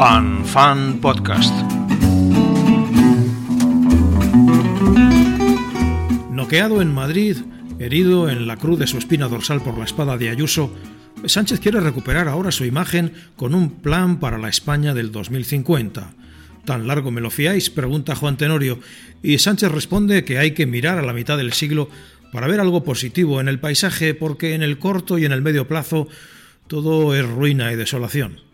Fan Fan Podcast. Noqueado en Madrid, herido en la cruz de su espina dorsal por la espada de Ayuso, Sánchez quiere recuperar ahora su imagen con un plan para la España del 2050. ¿Tan largo me lo fiáis? pregunta Juan Tenorio, y Sánchez responde que hay que mirar a la mitad del siglo para ver algo positivo en el paisaje, porque en el corto y en el medio plazo todo es ruina y desolación.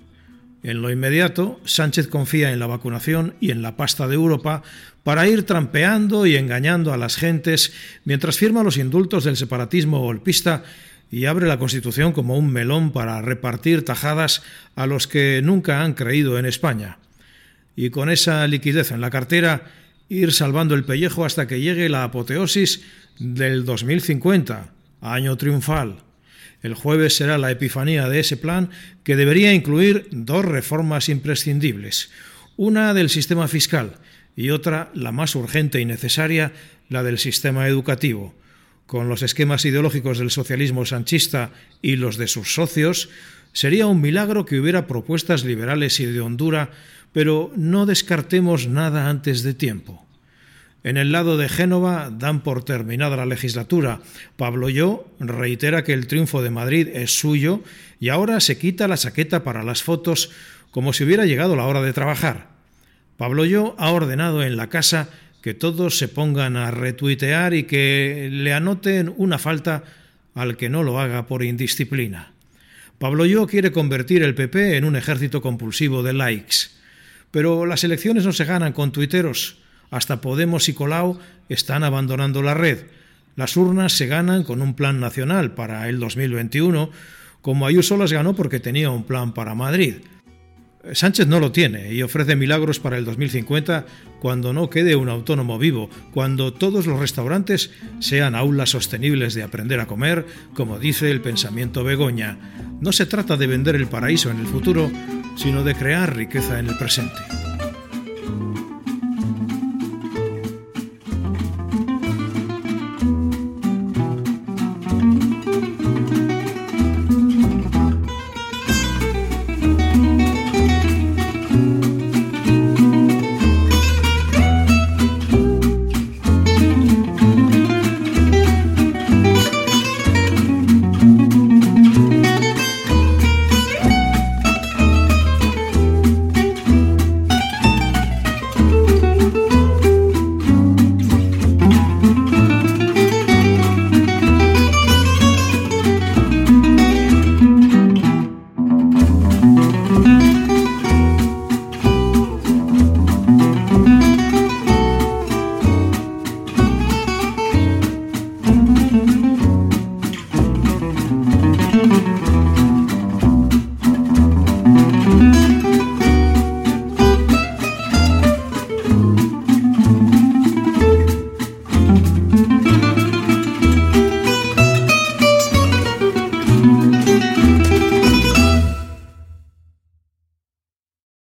En lo inmediato, Sánchez confía en la vacunación y en la pasta de Europa para ir trampeando y engañando a las gentes mientras firma los indultos del separatismo golpista y abre la Constitución como un melón para repartir tajadas a los que nunca han creído en España. Y con esa liquidez en la cartera, ir salvando el pellejo hasta que llegue la apoteosis del 2050, año triunfal. El jueves será la epifanía de ese plan que debería incluir dos reformas imprescindibles, una del sistema fiscal y otra, la más urgente y necesaria, la del sistema educativo. Con los esquemas ideológicos del socialismo sanchista y los de sus socios, sería un milagro que hubiera propuestas liberales y de hondura, pero no descartemos nada antes de tiempo. En el lado de Génova dan por terminada la legislatura. Pablo Yo reitera que el triunfo de Madrid es suyo y ahora se quita la chaqueta para las fotos como si hubiera llegado la hora de trabajar. Pablo Yo ha ordenado en la casa que todos se pongan a retuitear y que le anoten una falta al que no lo haga por indisciplina. Pablo Yo quiere convertir el PP en un ejército compulsivo de likes. Pero las elecciones no se ganan con tuiteros. Hasta Podemos y Colau están abandonando la red. Las urnas se ganan con un plan nacional para el 2021, como Ayuso las ganó porque tenía un plan para Madrid. Sánchez no lo tiene y ofrece milagros para el 2050 cuando no quede un autónomo vivo, cuando todos los restaurantes sean aulas sostenibles de aprender a comer, como dice el pensamiento Begoña. No se trata de vender el paraíso en el futuro, sino de crear riqueza en el presente.